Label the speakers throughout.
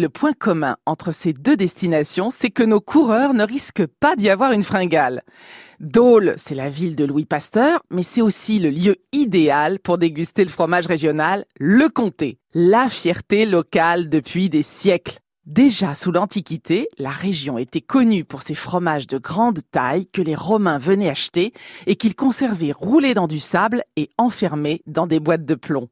Speaker 1: le point commun entre ces deux destinations, c'est que nos coureurs ne risquent pas d'y avoir une fringale. Dole, c'est la ville de Louis Pasteur, mais c'est aussi le lieu idéal pour déguster le fromage régional, le comté, la fierté locale depuis des siècles. Déjà sous l'Antiquité, la région était connue pour ses fromages de grande taille que les Romains venaient acheter et qu'ils conservaient roulés dans du sable et enfermés dans des boîtes de plomb.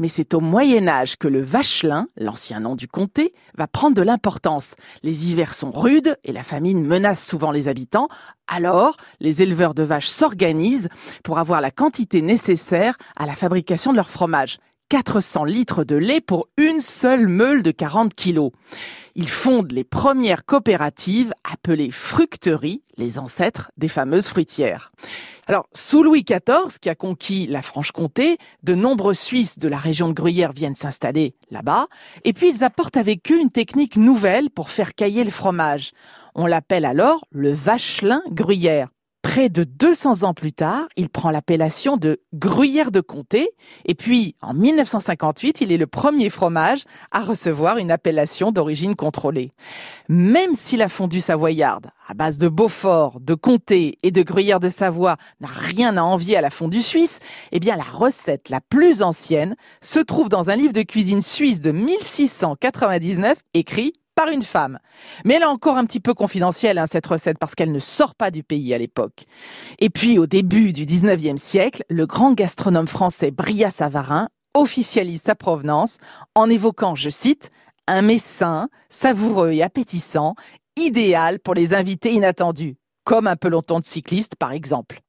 Speaker 1: Mais c'est au Moyen Âge que le vachelin, l'ancien nom du comté, va prendre de l'importance. Les hivers sont rudes et la famine menace souvent les habitants. Alors, les éleveurs de vaches s'organisent pour avoir la quantité nécessaire à la fabrication de leur fromage. 400 litres de lait pour une seule meule de 40 kilos. Ils fondent les premières coopératives appelées fructeries, les ancêtres des fameuses fruitières. Alors, sous Louis XIV, qui a conquis la Franche-Comté, de nombreux Suisses de la région de Gruyère viennent s'installer là-bas, et puis ils apportent avec eux une technique nouvelle pour faire cailler le fromage. On l'appelle alors le vachelin gruyère. Près de 200 ans plus tard, il prend l'appellation de gruyère de comté et puis en 1958, il est le premier fromage à recevoir une appellation d'origine contrôlée. Même si la fondue savoyarde, à base de Beaufort, de comté et de gruyère de Savoie, n'a rien à envier à la fondue suisse, eh bien la recette la plus ancienne se trouve dans un livre de cuisine suisse de 1699 écrit par une femme. Mais elle est encore un petit peu confidentielle, hein, cette recette, parce qu'elle ne sort pas du pays à l'époque. Et puis, au début du 19e siècle, le grand gastronome français Bria Savarin officialise sa provenance en évoquant, je cite, un mets sain, savoureux et appétissant, idéal pour les invités inattendus, comme un peloton de cyclistes par exemple.